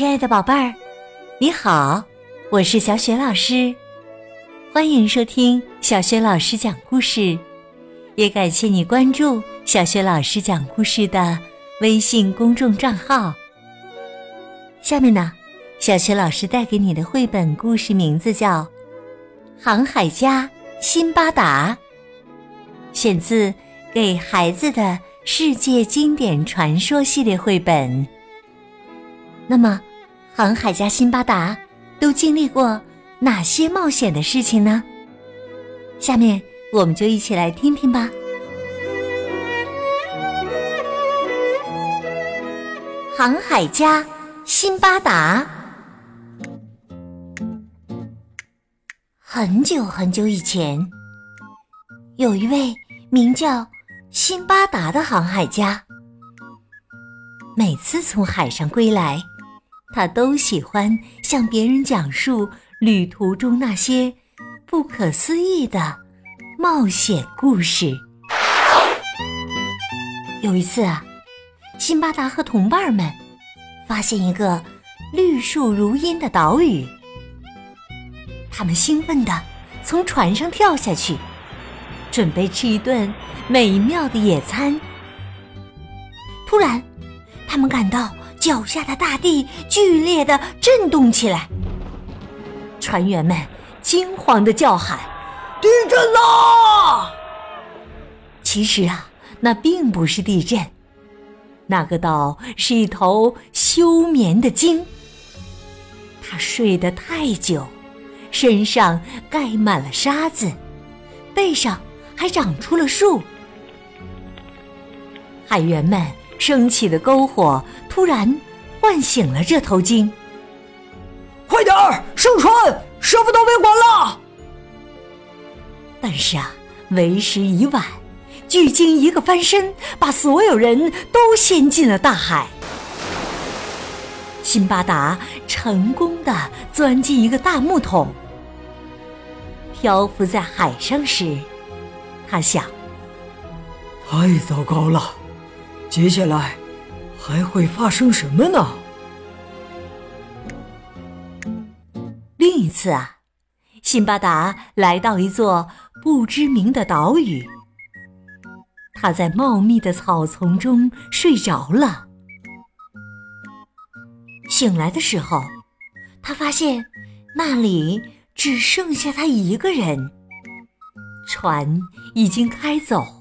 亲爱的宝贝儿，你好，我是小雪老师，欢迎收听小雪老师讲故事，也感谢你关注小雪老师讲故事的微信公众账号。下面呢，小雪老师带给你的绘本故事名字叫《航海家辛巴达》，选自给孩子的世界经典传说系列绘本。那么，航海家辛巴达都经历过哪些冒险的事情呢？下面我们就一起来听听吧。航海家辛巴达，很久很久以前，有一位名叫辛巴达的航海家，每次从海上归来。他都喜欢向别人讲述旅途中那些不可思议的冒险故事。有一次啊，辛巴达和同伴们发现一个绿树如茵的岛屿，他们兴奋地从船上跳下去，准备吃一顿美妙的野餐。突然，他们感到。脚下的大地剧烈的震动起来，船员们惊慌的叫喊：“地震啦！”其实啊，那并不是地震，那个岛是一头休眠的鲸。它睡得太久，身上盖满了沙子，背上还长出了树。海员们。升起的篝火突然唤醒了这头鲸。快点儿上船，什么都别管了。但是啊，为时已晚，巨鲸一个翻身，把所有人都掀进了大海。辛巴达成功的钻进一个大木桶，漂浮在海上时，他想：太糟糕了。接下来还会发生什么呢？另一次啊，辛巴达来到一座不知名的岛屿，他在茂密的草丛中睡着了。醒来的时候，他发现那里只剩下他一个人，船已经开走。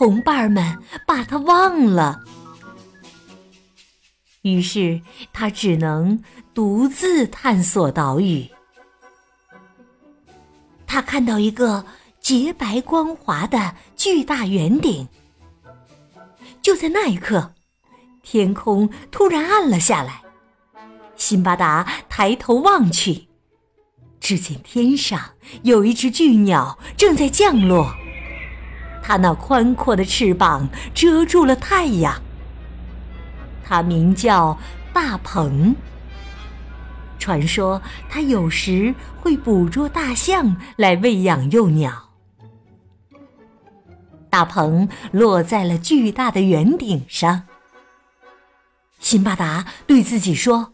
同伴们把他忘了，于是他只能独自探索岛屿。他看到一个洁白光滑的巨大圆顶，就在那一刻，天空突然暗了下来。辛巴达抬头望去，只见天上有一只巨鸟正在降落。它那宽阔的翅膀遮住了太阳。它名叫大鹏。传说它有时会捕捉大象来喂养幼鸟。大鹏落在了巨大的圆顶上。辛巴达对自己说：“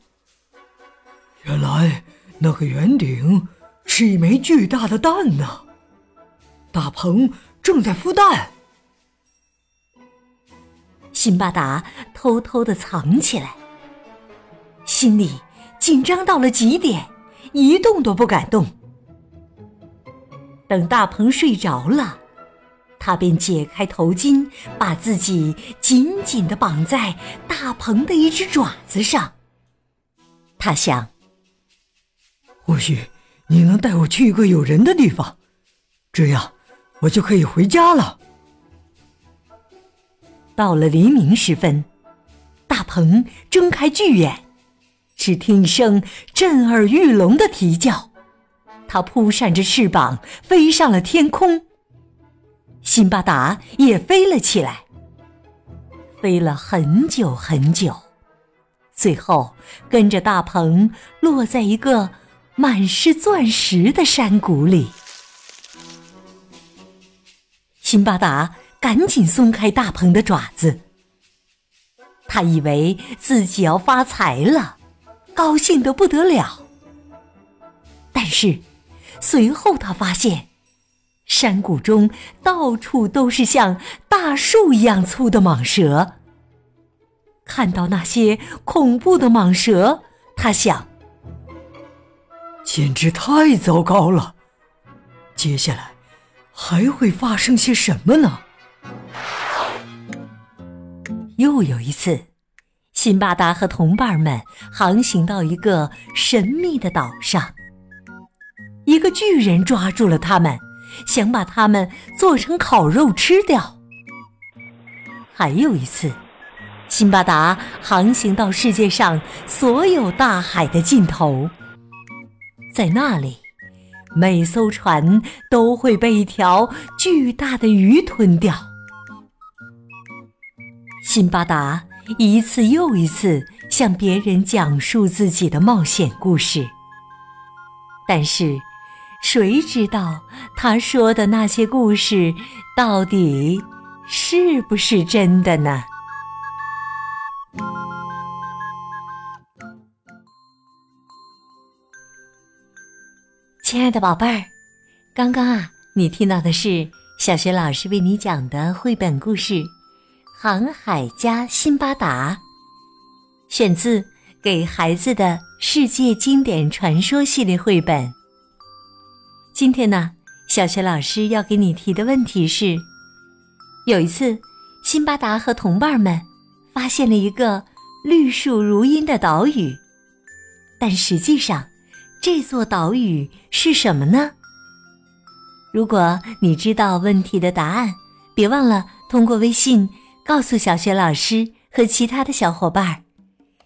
原来那个圆顶是一枚巨大的蛋呢。”大鹏。正在孵蛋，辛巴达偷偷的藏起来，心里紧张到了极点，一动都不敢动。等大鹏睡着了，他便解开头巾，把自己紧紧的绑在大鹏的一只爪子上。他想，或许你能带我去一个有人的地方，这样。我就可以回家了。到了黎明时分，大鹏睁开巨眼，只听一声震耳欲聋的啼叫，它扑扇着翅膀飞上了天空。辛巴达也飞了起来，飞了很久很久，最后跟着大鹏落在一个满是钻石的山谷里。辛巴达赶紧松开大鹏的爪子，他以为自己要发财了，高兴得不得了。但是，随后他发现，山谷中到处都是像大树一样粗的蟒蛇。看到那些恐怖的蟒蛇，他想：简直太糟糕了！接下来还会发生些什么呢？又有一次，辛巴达和同伴们航行到一个神秘的岛上，一个巨人抓住了他们，想把他们做成烤肉吃掉。还有一次。辛巴达航行到世界上所有大海的尽头，在那里，每艘船都会被一条巨大的鱼吞掉。辛巴达一次又一次向别人讲述自己的冒险故事，但是，谁知道他说的那些故事到底是不是真的呢？亲爱的宝贝儿，刚刚啊，你听到的是小学老师为你讲的绘本故事《航海家辛巴达》，选自《给孩子的世界经典传说》系列绘本。今天呢，小学老师要给你提的问题是：有一次，辛巴达和同伴们发现了一个绿树如茵的岛屿，但实际上。这座岛屿是什么呢？如果你知道问题的答案，别忘了通过微信告诉小雪老师和其他的小伙伴。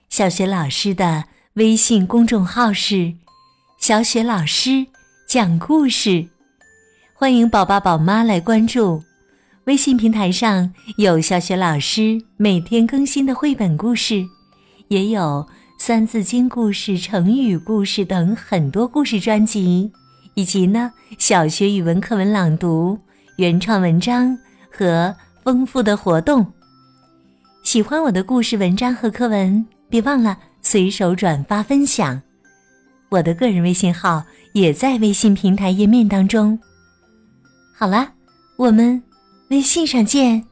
小雪老师的微信公众号是“小雪老师讲故事”，欢迎宝宝宝妈来关注。微信平台上有小雪老师每天更新的绘本故事，也有。《三字经》故事、成语故事等很多故事专辑，以及呢小学语文课文朗读、原创文章和丰富的活动。喜欢我的故事、文章和课文，别忘了随手转发分享。我的个人微信号也在微信平台页面当中。好了，我们微信上见。